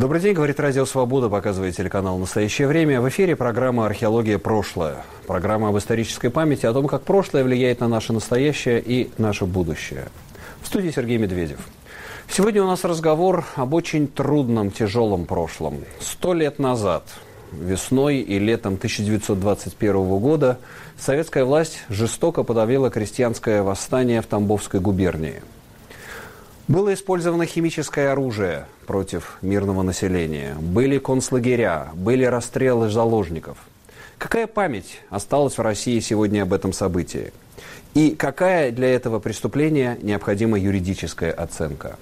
Добрый день, говорит Радио Свобода, показывает телеканал «Настоящее время». В эфире программа «Археология. Прошлое». Программа об исторической памяти, о том, как прошлое влияет на наше настоящее и наше будущее. В студии Сергей Медведев. Сегодня у нас разговор об очень трудном, тяжелом прошлом. Сто лет назад, весной и летом 1921 года, советская власть жестоко подавила крестьянское восстание в Тамбовской губернии – было использовано химическое оружие против мирного населения, были концлагеря, были расстрелы заложников. Какая память осталась в России сегодня об этом событии? И какая для этого преступления необходима юридическая оценка?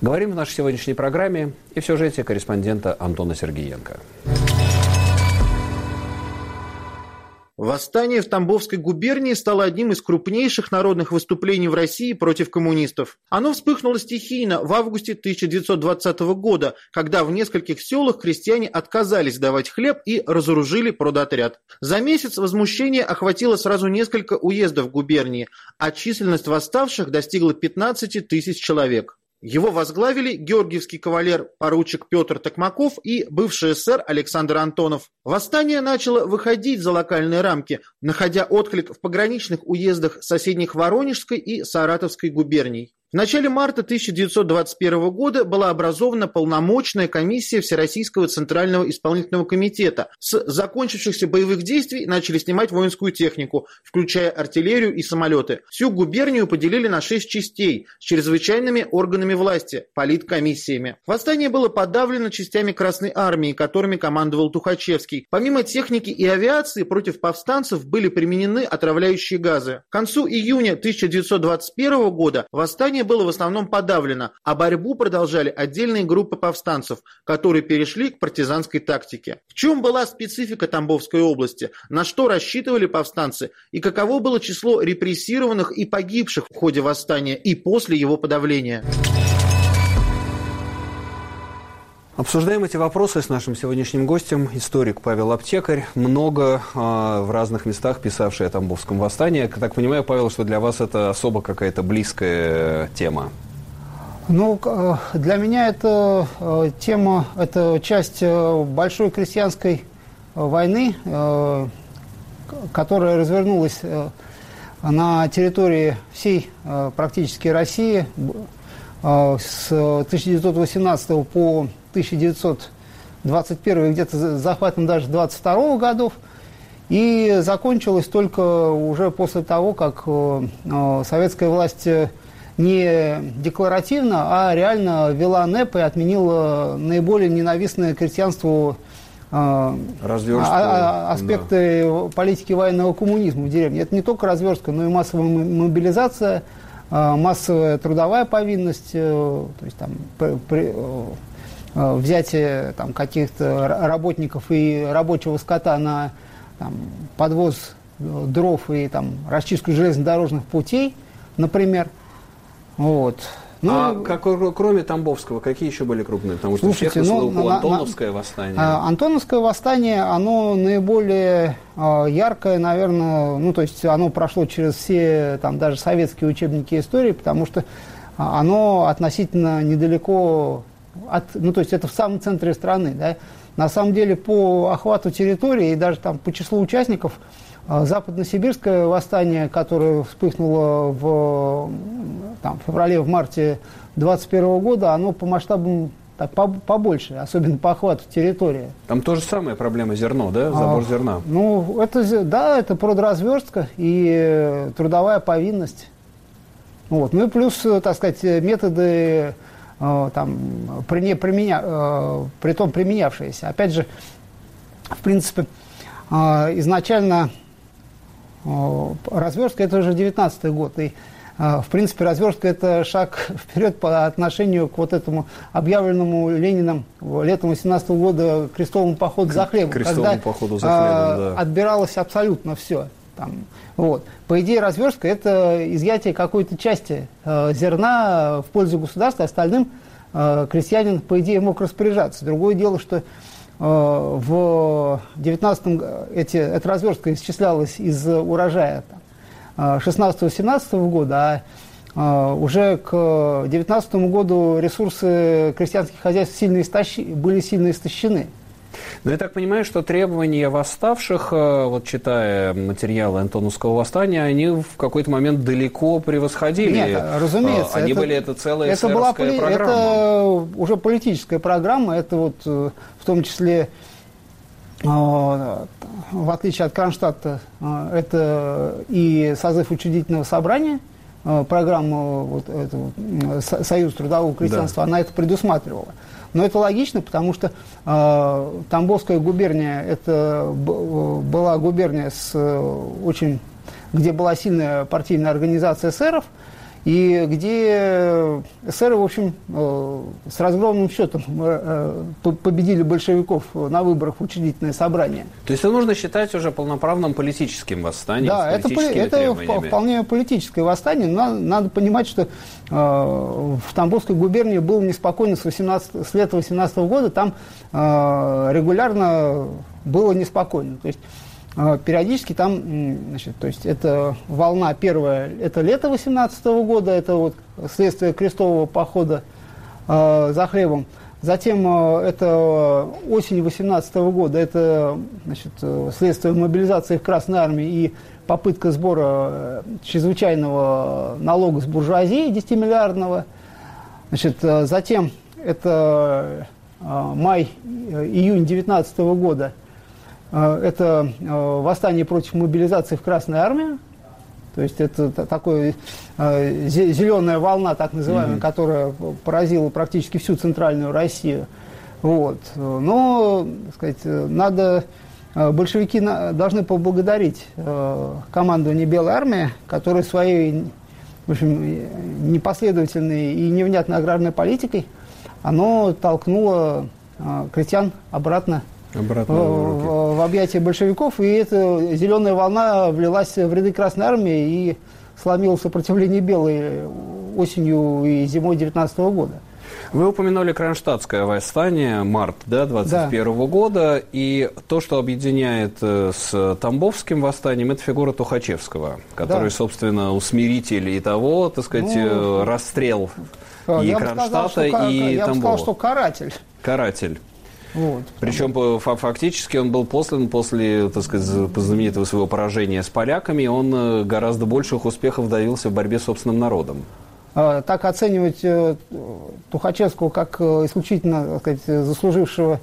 Говорим в нашей сегодняшней программе и в сюжете корреспондента Антона Сергеенко. Восстание в Тамбовской губернии стало одним из крупнейших народных выступлений в России против коммунистов. Оно вспыхнуло стихийно в августе 1920 года, когда в нескольких селах крестьяне отказались давать хлеб и разоружили продотряд. За месяц возмущение охватило сразу несколько уездов губернии, а численность восставших достигла 15 тысяч человек. Его возглавили георгиевский кавалер поручик Петр Токмаков и бывший эсер Александр Антонов. Восстание начало выходить за локальные рамки, находя отклик в пограничных уездах соседних Воронежской и Саратовской губерний. В начале марта 1921 года была образована полномочная комиссия Всероссийского Центрального исполнительного комитета. С закончившихся боевых действий начали снимать воинскую технику, включая артиллерию и самолеты. Всю губернию поделили на шесть частей с чрезвычайными органами власти – политкомиссиями. Восстание было подавлено частями Красной Армии, которыми командовал Тухачевский. Помимо техники и авиации, против повстанцев были применены отравляющие газы. К концу июня 1921 года восстание Восстание было в основном подавлено, а борьбу продолжали отдельные группы повстанцев, которые перешли к партизанской тактике. В чем была специфика Тамбовской области, на что рассчитывали повстанцы и каково было число репрессированных и погибших в ходе восстания и после его подавления? Обсуждаем эти вопросы с нашим сегодняшним гостем, историк Павел Аптекарь, много э, в разных местах писавший о Тамбовском восстании. Так понимаю, Павел, что для вас это особо какая-то близкая тема? Ну, для меня это э, тема, это часть большой крестьянской войны, которая развернулась на территории всей практически России с 1918 по 1921 где-то захватом даже 22 годов. И закончилось только уже после того, как э, э, советская власть не декларативно, а реально ввела НЭП и отменила наиболее ненавистное крестьянству э, а, а, аспекты да. политики военного коммунизма в деревне. Это не только разверстка, но и массовая мобилизация, массовая трудовая повинность, то есть там при, Э, взятие там, каких-то работников и рабочего скота на там, подвоз э, дров и там, расчистку железнодорожных путей, например. Вот. Ну, а как, кроме Тамбовского, какие еще были крупные? Потому что слушайте, всех ну, на, Антоновское на, восстание. А, Антоновское восстание, оно наиболее а, яркое, наверное, ну, то есть оно прошло через все, там, даже советские учебники истории, потому что а, оно относительно недалеко от, ну, то есть это в самом центре страны, да. На самом деле по охвату территории и даже там по числу участников а, Западно-Сибирское восстание, которое вспыхнуло в там, феврале, в марте 21 года, оно по масштабам так, побольше, особенно по охвату территории. Там тоже самая проблема зерно, да, забор а, зерна? Ну, это, да, это продразверстка и трудовая повинность. Вот. Ну и плюс, так сказать, методы Э, там, при, не применя, э, при том применявшиеся. Опять же, в принципе, э, изначально разверстка это уже 19 год, и в принципе, разверстка – это шаг вперед по отношению к вот этому объявленному Лениным летом 18 года крестовому походу за хлебом. Крестовому когда, походу за хлебом, да. Отбиралось абсолютно все. Там, вот. По идее, разверстка – это изъятие какой-то части э, зерна в пользу государства, остальным э, крестьянин, по идее, мог распоряжаться. Другое дело, что э, в 19-м эти, эта разверстка исчислялась из урожая 16-17 года, а уже к 19 году ресурсы крестьянских хозяйств сильно истощи, были сильно истощены. Но я так понимаю, что требования восставших, э, вот читая материалы Антоновского восстания, они в какой-то момент далеко превосходили. Нет, разумеется. Они это, были, это целая это была программа. Это уже политическая программа, это вот э, в том числе э, в отличие от Кронштадта, это и созыв учредительного собрания, программа вот, этого, Союз трудового крестьянства, да. она это предусматривала. Но это логично, потому что э, Тамбовская губерния это была губерния с э, очень, где была сильная партийная организация эсеров, и где эсеры, в общем, э, с разгромным счетом э, победили большевиков на выборах в учредительное собрание. То есть это нужно считать уже полноправным политическим восстанием? Да, это, это вполне политическое восстание. Но надо понимать, что э, в Тамбовской губернии был неспокойно с, 18, с лета 18 года, там регулярно было неспокойно. То есть периодически там, значит, то есть это волна первая, это лето 18 года, это вот следствие крестового похода э, за хлебом. Затем э, это осень 18 года, это значит, следствие мобилизации в Красной Армии и попытка сбора чрезвычайного налога с буржуазии 10-миллиардного. Значит, затем это май-июнь 19 года – Э, это э, восстание против мобилизации в Красной Армии, то есть это такая э, зеленая волна, так называемая, mm-hmm. которая поразила практически всю центральную Россию. Вот. Но, так сказать, надо, большевики должны поблагодарить командование Белой армии, которое своей в общем, непоследовательной и невнятной аграрной политикой оно толкнуло крестьян обратно Обратно в, в, объятия большевиков, и эта зеленая волна влилась в ряды Красной Армии и сломила сопротивление Белой осенью и зимой 19 года. Вы упомянули Кронштадтское восстание, март да, 21 да. года, и то, что объединяет э, с Тамбовским восстанием, это фигура Тухачевского, который, да. собственно, усмиритель и того, так сказать, ну, э, расстрел и Кронштадта, сказал, что, и я Тамбова. Я бы сказал, что каратель. Каратель. Вот, Причем потому... фактически он был послан после, так сказать, знаменитого своего поражения с поляками, он э, гораздо больших успехов добился в борьбе с собственным народом. А, так оценивать э, Тухачевского как э, исключительно так сказать, заслужившего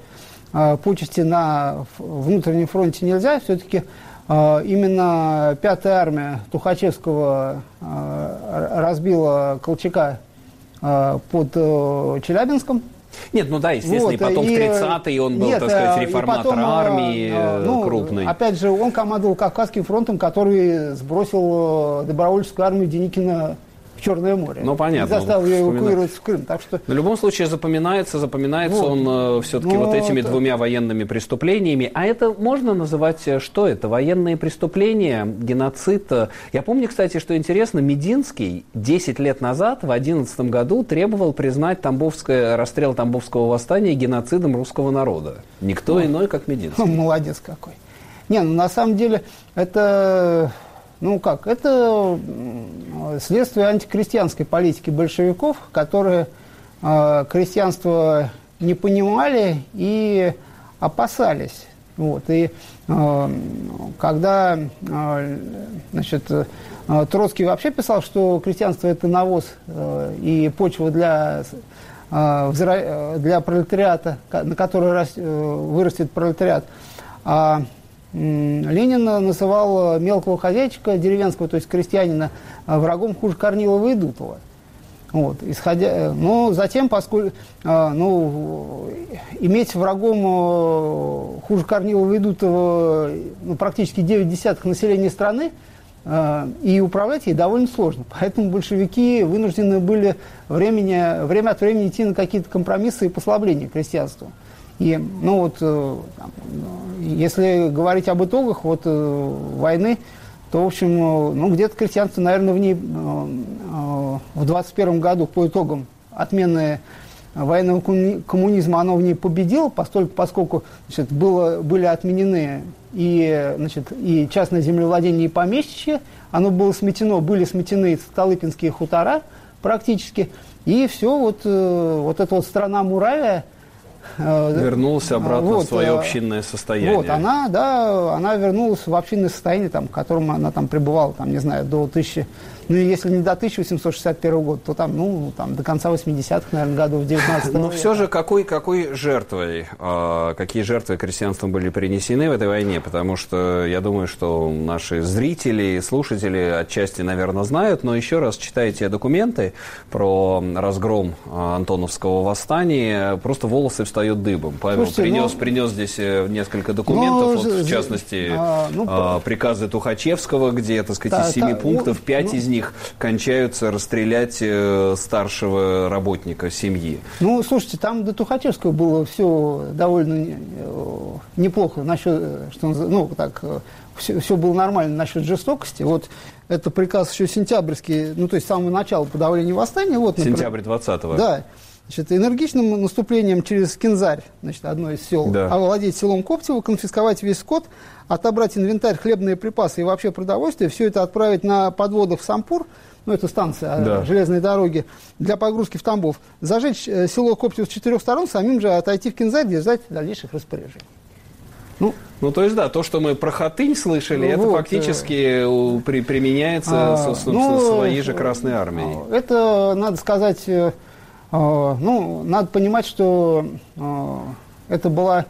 почести на внутреннем фронте нельзя. Все-таки именно пятая армия Тухачевского разбила Колчака под Челябинском. Нет, ну да, естественно, вот, и потом и, в 30-е он был, нет, так сказать, реформатор потом, армии ну, крупный. Опять же, он командовал Кавказским фронтом, который сбросил добровольческую армию Деникина в Черное море. Ну, понятно. И заставил ее эвакуировать в Крым. Так что... В любом случае запоминается, запоминается вот. он э, все-таки ну, вот этими это... двумя военными преступлениями. А это можно называть, э, что это? Военные преступления, геноцид? Я помню, кстати, что интересно, Мединский 10 лет назад, в 2011 году, требовал признать Тамбовское, расстрел Тамбовского восстания геноцидом русского народа. Никто ну, иной, как Мединский. Молодец какой. Не, ну на самом деле это ну как, это следствие антикрестьянской политики большевиков, которые э, крестьянство не понимали и опасались. Вот. И э, когда э, значит, э, Троцкий вообще писал, что крестьянство это навоз э, и почва для, э, для пролетариата, на которой рас, э, вырастет пролетариат, а Ленин называл мелкого хозяйчика деревенского, то есть крестьянина, врагом хуже Корнилова и Дутова. Вот, исходя, но затем, поскольку ну, иметь врагом хуже Корнилова и Дутова ну, практически 9 десятых населения страны, и управлять ей довольно сложно. Поэтому большевики вынуждены были времени, время от времени идти на какие-то компромиссы и послабления крестьянству. И, ну вот, э, если говорить об итогах вот, э, войны, то, в общем, э, ну, где-то крестьянство, наверное, в ней в 21 году по итогам отмены военного коммунизма, оно в ней победило, поскольку, поскольку значит, было, были отменены и, значит, и частное землевладение, и помещичье, оно было сметено, были сметены Столыпинские хутора практически, и все, вот, вот эта вот страна Муравия – Э, вернулась обратно вот, в свое э, общинное состояние. Вот, она, да, она вернулась в общинное состояние, там, в котором она там пребывала, там, не знаю, до 1000 ну, если не до 1861 года, то там, ну, там, до конца 80-х, наверное, годов 19 Но все же какой, какой жертвой, э, какие жертвы крестьянством были принесены в этой войне? Потому что я думаю, что наши зрители и слушатели отчасти, наверное, знают, но еще раз читайте документы про разгром э, Антоновского восстания, просто волосы встают дыбом. Павел Слушайте, принес, ну, принес здесь э, несколько документов, ну, вот, в частности, а, ну, э, приказы Тухачевского, где, так сказать, да, из семи пунктов, ну, пять ну, из них них кончаются расстрелять э, старшего работника семьи. Ну, слушайте, там до Тухачевского было все довольно э, неплохо насчет, что ну, так, все, все было нормально насчет жестокости. Вот это приказ еще сентябрьский, ну, то есть с самого начала подавления восстания. Вот, Сентябрь 20-го. Да. Значит, энергичным наступлением через Кинзарь, значит, одно из сел, да. овладеть селом Коптево, конфисковать весь скот, отобрать инвентарь, хлебные припасы и вообще продовольствие, все это отправить на подводах в Сампур, ну, это станция да. железной дороги, для погрузки в Тамбов, зажечь э, село Коптево с четырех сторон, самим же отойти в Кинзарь, где ждать дальнейших распоряжений. Ну, ну, то есть, да, то, что мы про Хатынь слышали, ну, это вот, фактически э, при, применяется, а, собственно, ну, своей же Красной Армией. Это, надо сказать, э, ну, надо понимать, что а, это была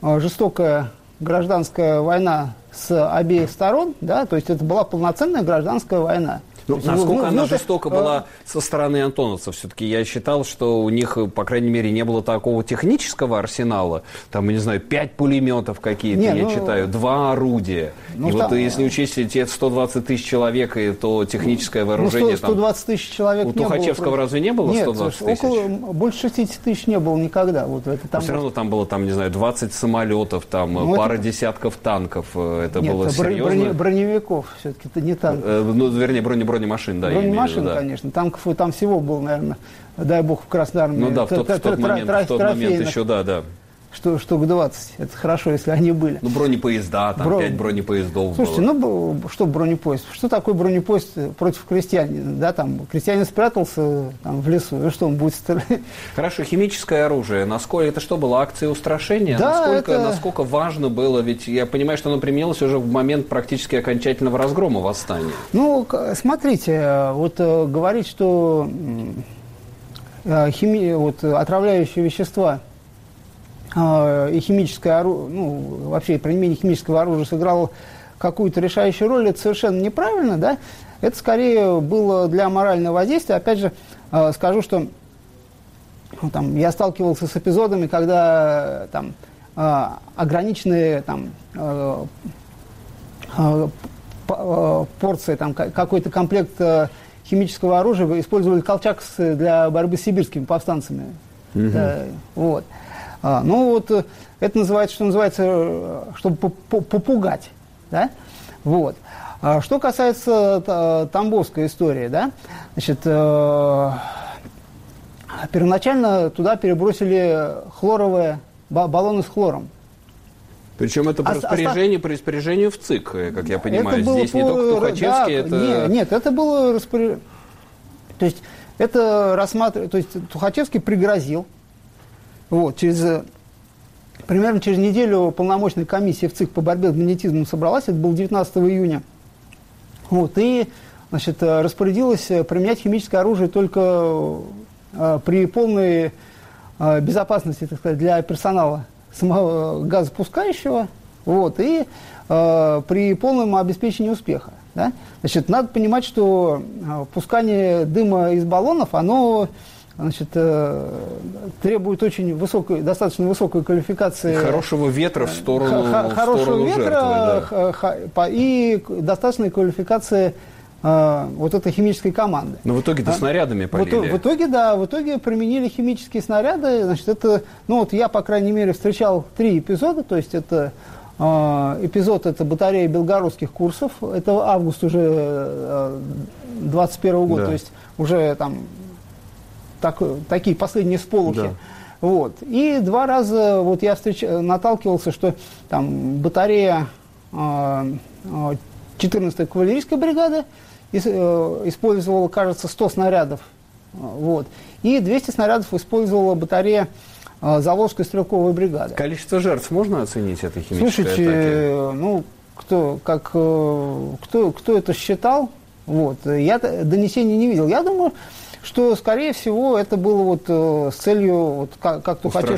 а, жестокая гражданская война с обеих сторон, да, то есть это была полноценная гражданская война. Ну, насколько ну, она ну, жестоко это, была со стороны антоновцев? Все-таки я считал, что у них, по крайней мере, не было такого технического арсенала. Там, я не знаю, пять пулеметов какие-то, я ну, читаю, два орудия. Ну, и там, вот если учесть эти 120 тысяч человек, то техническое вооружение... Ну, 100, 120 тысяч человек У Тухачевского было, разве не было нет, 120 тысяч? Около, больше 60 тысяч не было никогда. Вот это, там... Но все равно там было, там, не знаю, 20 самолетов, там ну, пара это... десятков танков. Это нет, было серьезно? Броне, броневиков все-таки, это не танк. Э, ну, вернее, бронеброневиков бронемашин, да. Бронемашин, да. конечно. Танков там всего было, наверное, дай бог, в Красной Армии. Ну да, в тот, в тот момент, в тот момент еще, да, да что, штук 20. Это хорошо, если они были. Ну, бронепоезда, там Бро... 5 бронепоездов Слушайте, было. ну, что бронепоезд? Что такое бронепоезд против крестьянина? Да, там, крестьянин спрятался там, в лесу, и что, он будет стрелять? Хорошо, химическое оружие. Насколько, это что было, акция устрашения? Да, насколько, это... насколько важно было? Ведь я понимаю, что оно применилось уже в момент практически окончательного разгрома восстания. Ну, смотрите, вот э, говорить, что э, хими... вот, отравляющие вещества – и химическое оружие, ну, вообще применение химического оружия сыграло какую-то решающую роль, это совершенно неправильно, да, это скорее было для морального воздействия. Опять же, а, скажу, что ну, там, я сталкивался с эпизодами, когда там, а, ограниченные там, порции, там, какой-то комплект химического оружия использовали колчак для борьбы с сибирскими повстанцами. Угу. Да, вот. А, ну вот э, это называется, что называется, э, чтобы попугать, да, вот. А что касается э, Тамбовской истории, да, значит, первоначально туда перебросили хлоровые баллоны с хлором. Причем это по а распоряжению, по распоряжению в ЦИК, как я понимаю. Это Здесь по... не только Тухачевский, да, это... Нет, нет, это было распоряжение. То есть это рассматривать, то есть Тухачевский пригрозил, вот, через, примерно через неделю полномочная комиссия в ЦИК по борьбе с магнетизмом собралась, это было 19 июня. Вот, и значит, распорядилась применять химическое оружие только э, при полной э, безопасности, так сказать, для персонала самого газопускающего, вот, и э, при полном обеспечении успеха. Да? Значит, надо понимать, что э, пускание дыма из баллонов, оно значит, э, требует очень высокой, достаточно высокой квалификации. Хорошего ветра в сторону, х- в хорошего сторону ветра жертвы, да. и достаточной квалификации э, вот этой химической команды. Но в итоге-то а, снарядами полили. В, в итоге, да, в итоге применили химические снаряды. Значит, это, ну вот я, по крайней мере, встречал три эпизода, то есть это э, эпизод это батарея белгородских курсов, это август уже э, 21 года, да. то есть уже там так, такие последние сполохи. Да. Вот. И два раза вот я встреч... наталкивался, что там батарея э, 14-й кавалерийской бригады использовала, кажется, 100 снарядов. Вот. И 200 снарядов использовала батарея Заволжской стрелковой бригады. Количество жертв можно оценить этой химической Слушайте, атаки? ну, кто, как, кто, кто это считал, вот, я донесений не видел. Я думаю, что, скорее всего, это было вот э, с целью, вот, как, как хотел,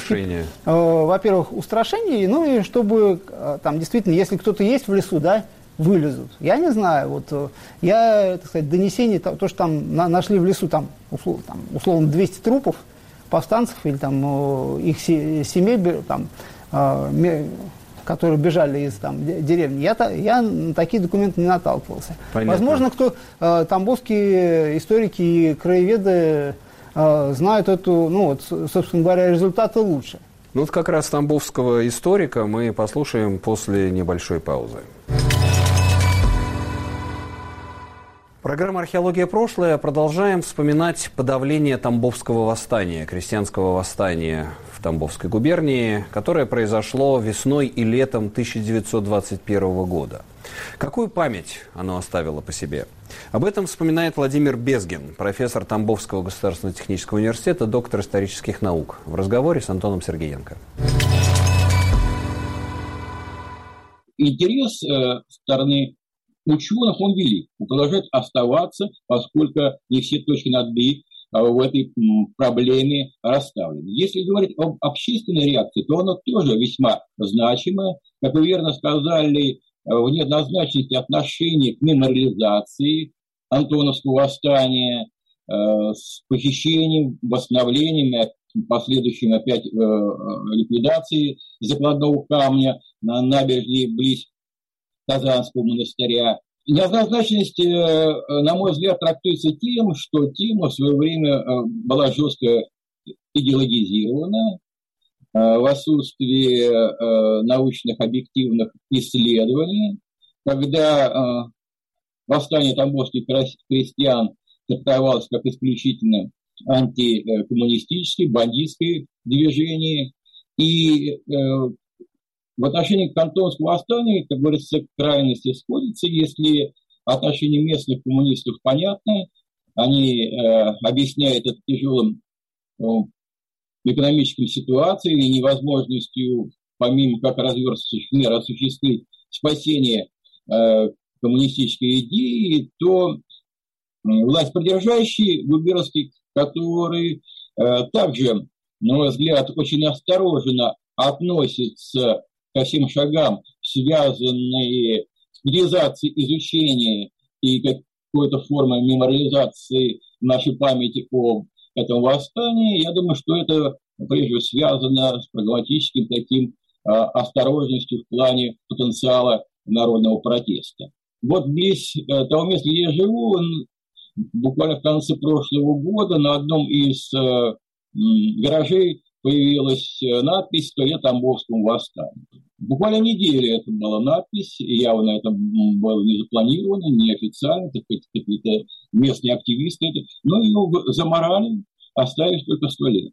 э, во-первых, устрашение, ну и чтобы э, там действительно, если кто-то есть в лесу, да, вылезут. Я не знаю, вот я, так сказать, донесение, то, то что там на, нашли в лесу там, услов, там условно 200 трупов повстанцев или там их семей, там, которые бежали из там, деревни. Я, я на такие документы не наталкивался. Понятно. Возможно, кто э, тамбовские историки и краеведы э, знают эту, ну вот, собственно говоря, результаты лучше. Ну вот как раз тамбовского историка мы послушаем после небольшой паузы. Программа «Археология. Прошлое». Продолжаем вспоминать подавление Тамбовского восстания, крестьянского восстания Тамбовской губернии, которое произошло весной и летом 1921 года. Какую память оно оставило по себе? Об этом вспоминает Владимир Безгин, профессор Тамбовского государственного технического университета, доктор исторических наук, в разговоре с Антоном Сергеенко. Интерес э, стороны ученых он велик. Он продолжает оставаться, поскольку не все точки над «и» в этой проблеме расставлены. Если говорить об общественной реакции, то она тоже весьма значимая. Как вы верно сказали, а, в неоднозначности отношений к мемориализации Антоновского восстания, а, с похищением, восстановлением, последующим опять э, э, ликвидации закладного камня на набережной близ Казанского монастыря. Неоднозначность, э, на мой взгляд, трактуется тем, что тема в свое время э, была жестко идеологизирована, э, в отсутствии научных объективных исследований, когда восстание тамбовских крестьян трактовалось как исключительно антикоммунистическое, бандитское движение, и в отношении кантонского восстания, как говорится, крайности сходятся. Если отношение местных коммунистов понятны, они э, объясняют это тяжелым э, экономической ситуацией и невозможностью, помимо как разверстывающих мер, осуществить спасение э, коммунистической идеи, то э, власть продержащие губернские, которые э, также, на мой взгляд, очень осторожно относятся ко всем шагам, связанные с реализацией изучения и какой-то формой мемориализации нашей памяти о этом восстании, я думаю, что это прежде связано с прагматическим таким а, осторожностью в плане потенциала народного протеста. Вот здесь э, того места, где я живу, буквально в конце прошлого года на одном из э, гаражей появилась э, надпись «Сто лет Тамбовскому восстанию». Буквально неделю это была надпись, явно это было не запланировано, не официально, это какие-то местные активисты, но ее заморали, оставив только сто лет,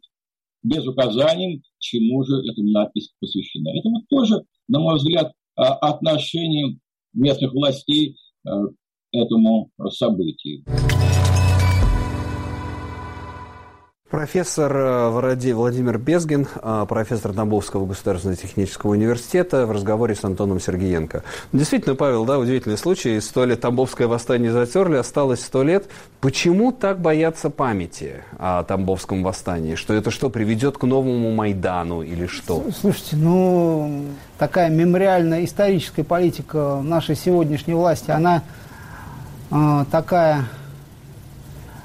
без указаний, чему же эта надпись посвящена. Это вот тоже, на мой взгляд, а, отношение местных властей э, к этому событию. Профессор э, Владимир Безгин, э, профессор Тамбовского государственного технического университета, в разговоре с Антоном Сергеенко. Действительно, Павел, да, удивительный случай. Сто лет Тамбовское восстание затерли, осталось сто лет. Почему так боятся памяти о Тамбовском восстании? Что это что, приведет к новому Майдану или что? Слушайте, ну, такая мемориальная историческая политика нашей сегодняшней власти, она э, такая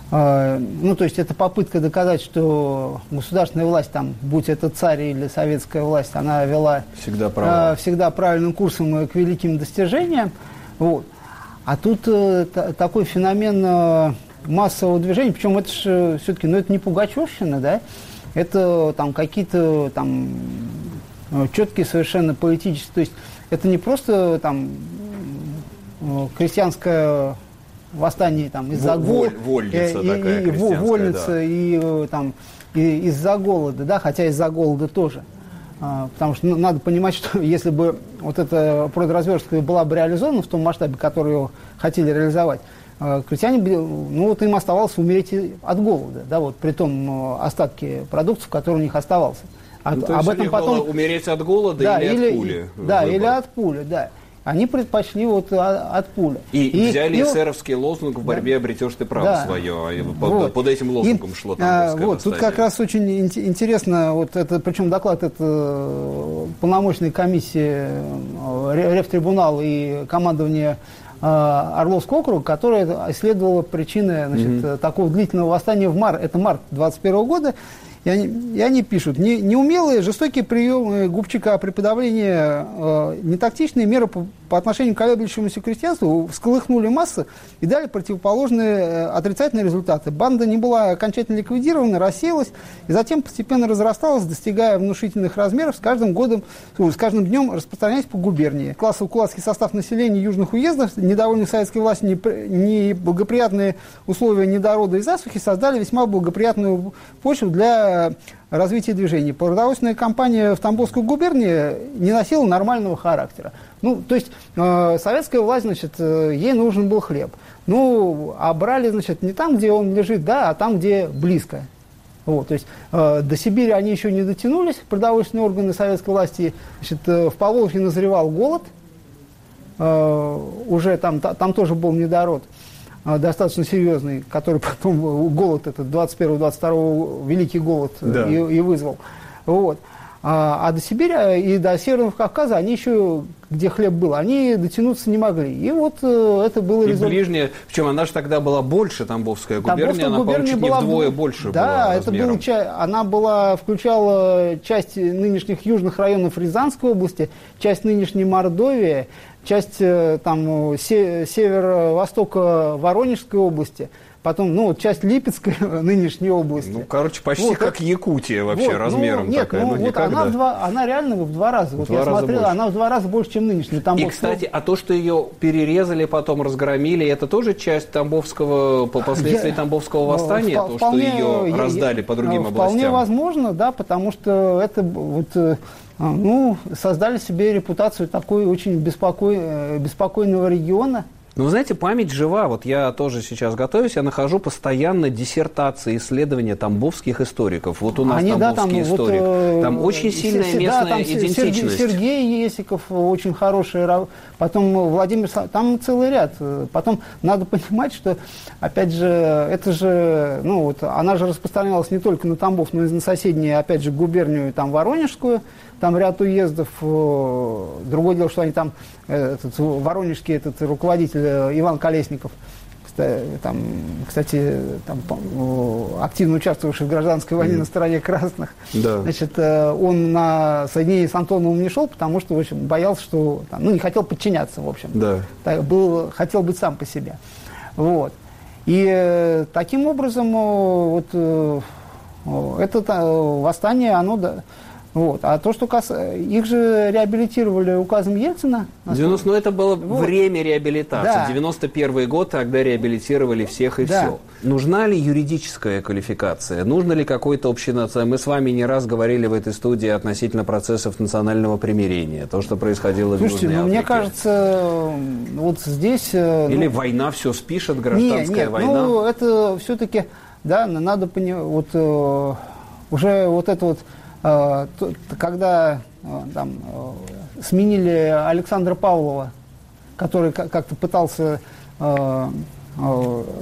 ну, то есть это попытка доказать, что государственная власть, там, будь это царь или советская власть, она вела всегда, права. всегда правильным курсом к великим достижениям. Вот. А тут э, такой феномен э, массового движения, причем это же все-таки, ну, это не Пугачевщина, да, это там какие-то там э, четкие совершенно политические, то есть это не просто там крестьянская восстание там из-за голода. Вольница и, такая и, Вольница да. и там и, из-за голода, да, хотя из-за голода тоже. А, потому что ну, надо понимать, что если бы вот эта продразверстка была бы реализована в том масштабе, который ее хотели реализовать, а, крестьяне, ну вот им оставалось умереть от голода, да, вот при том э, остатке продуктов, который у них оставался. От, ну, об этом потом умереть от голода да, или, или от пули. Да, выбор. или от пули, да. Они предпочли вот от пули. И, и взяли и, эсеровский лозунг в борьбе да, обретешь ты право да, свое. Под, вот. под этим лозунгом и, шло там а, Вот, тут как раз очень интересно, вот это, причем доклад это э, полномочной комиссии э, Рефтрибунал и командование э, Орловского округа, которая исследовала причины значит, mm-hmm. такого длительного восстания в март, это март 21 года, и они, и они пишут, не, неумелые, жестокие приемы Губчика при подавлении э, нетактичные меры по, по отношению к колеблющемуся крестьянству всколыхнули массы и дали противоположные э, отрицательные результаты. Банда не была окончательно ликвидирована, рассеялась и затем постепенно разрасталась, достигая внушительных размеров, с каждым годом, с каждым днем распространяясь по губернии. Классово-кулацкий состав населения южных уездов, недовольных советской властью, неблагоприятные условия недорода и засухи создали весьма благоприятную почву для развития движения. Продовольственная компания в Тамбовской губернии не носила нормального характера. Ну, то есть э, советская власть, значит, э, ей нужен был хлеб. Ну, а брали, значит, не там, где он лежит, да, а там, где близко. Вот, то есть э, до Сибири они еще не дотянулись, продовольственные органы советской власти. Значит, э, в Поволжье назревал голод, э, уже там, та, там тоже был недород. Достаточно серьезный, который потом голод этот 21-22 великий голод э, да. и, и вызвал. Вот. А, а до Сибири и до Северного Кавказа они еще, где хлеб был, они дотянуться не могли. И вот э, это было и результат. ближняя, причем она же тогда была больше, Тамбовская губерния, Тамбовская она, губерния была, не вдвое больше Да, это была, она была, включала часть нынешних южных районов Рязанской области, часть нынешней Мордовии, часть э, там, северо-востока Воронежской области, потом, ну, часть Липецкой нынешней области. Ну, короче, почти вот, как Якутия вообще вот, размером ну, нет, такая. Ну, ну вот она, в два, она реально в два раза. В вот два я раза смотрел, больше. она в два раза больше, чем нынешняя. Тамбовского... И, кстати, а то, что ее перерезали, потом разгромили, это тоже часть Тамбовского, по последствий я, Тамбовского ну, восстания, вполне, то, что ее я, раздали по другим вполне областям? Вполне возможно, да, потому что это вот э, а, ну, создали себе репутацию такой очень беспокой, э, беспокойного региона. Ну, вы знаете, память жива. Вот я тоже сейчас готовюсь, я нахожу постоянно диссертации, исследования тамбовских историков. Вот у нас Они, тамбовский да, там, историк. Вот, э, там очень сильная местная да, там идентичность. Сергей Есиков очень хороший. Потом Владимир... Там целый ряд. Потом надо понимать, что, опять же, это же... Ну, вот она же распространялась не только на Тамбов, но и на соседние, опять же, губернию там Воронежскую там ряд уездов. Э, другое дело, что они там, э, этот, воронежский этот руководитель э, Иван Колесников, там, кстати, там, активно участвовавший в гражданской войне mm. на стороне красных, да. значит, он на соединение с Антоновым не шел, потому что, в общем, боялся, что, там, ну, не хотел подчиняться, в общем. Да. Так, был, хотел быть сам по себе. Вот. И таким образом вот, это восстание, оно вот. А то, что кас... их же реабилитировали указом Ельцина. 90, ну, это было вот. время реабилитации. Да. 91 год, тогда реабилитировали всех и да. все. Нужна ли юридическая квалификация? Нужно ли какой-то общенациональный... Мы с вами не раз говорили в этой студии относительно процессов национального примирения. То, что происходило Слушайте, в Южной ну, Африке. мне кажется, вот здесь... Э, Или ну... война все спишет, гражданская нет, нет, война? ну, это все-таки, да, надо понимать, вот э, уже вот это вот когда э, там, э, сменили Александра Павлова, который как-то пытался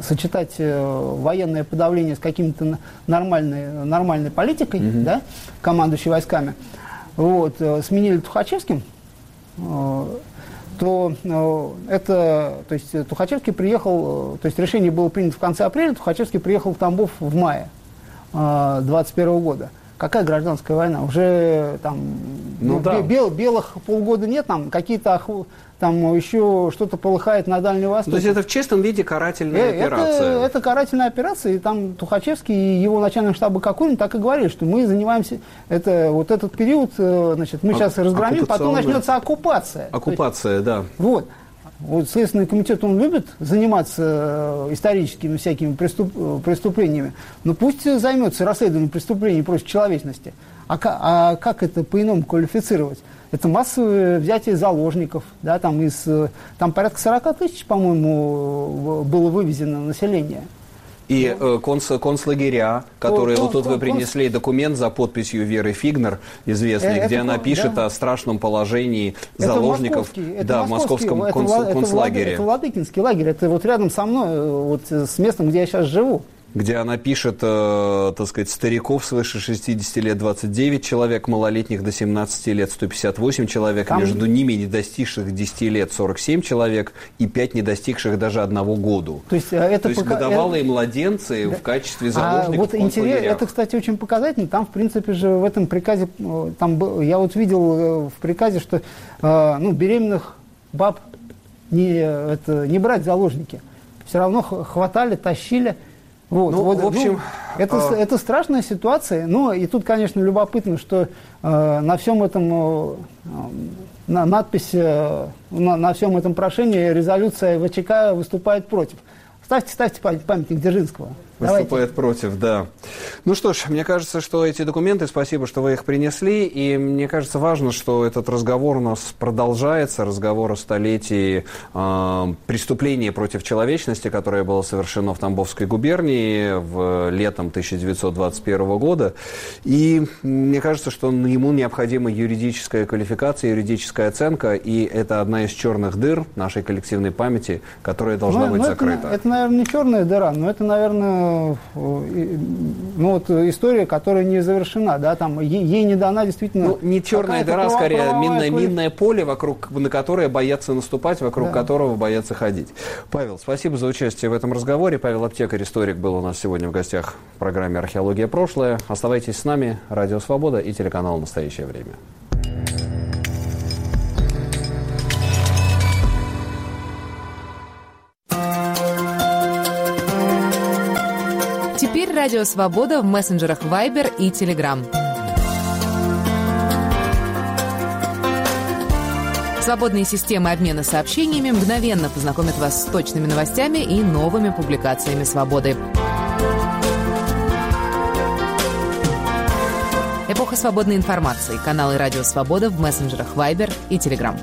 сочетать военное подавление с каким-то нормальной, нормальной политикой, mm-hmm. да, командующей войсками, вот, сменили Тухачевским, то это, то есть Тухачевский приехал, то есть решение было принято в конце апреля, Тухачевский приехал в Тамбов в мае 21 года. Какая гражданская война? Уже там ну, да. бел, белых полгода нет, там какие-то там еще что-то полыхает на Дальнем Востоке. То есть это в чистом виде карательная э, операция? Это, это карательная операция, и там Тухачевский и его начальник штаба Кокорин так и говорили, что мы занимаемся, это, вот этот период, э, значит, мы а, сейчас разгромим, потом начнется оккупация. Оккупация, есть, да. Вот. Вот Следственный комитет, он любит заниматься историческими всякими преступ, преступлениями, но пусть займется расследованием преступлений против человечности. А, а как это по-иному квалифицировать? Это массовое взятие заложников. Да, там, из, там порядка 40 тысяч, по-моему, было вывезено население. И э, конц, концлагеря, которые вот тут вы принесли документ за подписью Веры Фигнер, известный, э, где она пишет да. о страшном положении это заложников это да, в московском это, конц, это, концлагере. Это Владыкинский лагерь, это вот рядом со мной, э, вот с местом, где я сейчас живу где она пишет, э, так сказать, стариков свыше 60 лет 29 человек, малолетних до 17 лет 158 человек, Там... между ними не достигших 10 лет 47 человек и 5 не достигших даже одного году. То есть, э, это То есть пока... выдавала им младенцы да. в качестве заложников а, вот интерес... Это, кстати, очень показательно. Там, в принципе же, в этом приказе, э, там, я вот видел в приказе, что ну, беременных баб не, это, не брать заложники. Все равно хватали, тащили. Вот, ну, вот, в общем, ну, это, э... это страшная ситуация. Ну, и тут, конечно, любопытно, что э, на всем этом э, на надпись э, на, на всем этом прошении резолюция ВЧК выступает против. Ставьте, ставьте памятник Дзержинского. Выступает Давайте. против, да. Ну что ж, мне кажется, что эти документы, спасибо, что вы их принесли, и мне кажется важно, что этот разговор у нас продолжается, разговор о столетии э, преступления против человечности, которое было совершено в Тамбовской губернии в летом 1921 года. И мне кажется, что ему необходима юридическая квалификация, юридическая оценка, и это одна из черных дыр нашей коллективной памяти, которая должна ну, быть ну, закрыта. Это, это, наверное, не черная дыра, но это, наверное, ну, вот история, которая не завершена, да, там ей, не дана действительно... Ну, не черная дыра, скорее минное, минное поле, вокруг, на которое боятся наступать, вокруг да. которого боятся ходить. Павел, спасибо за участие в этом разговоре. Павел Аптекарь, историк, был у нас сегодня в гостях в программе «Археология. Прошлое». Оставайтесь с нами. Радио «Свобода» и телеканал «Настоящее время». Радио Свобода в мессенджерах Viber и Telegram. Свободные системы обмена сообщениями мгновенно познакомят вас с точными новостями и новыми публикациями «Свободы». Эпоха свободной информации. Каналы «Радио Свобода» в мессенджерах Viber и Telegram.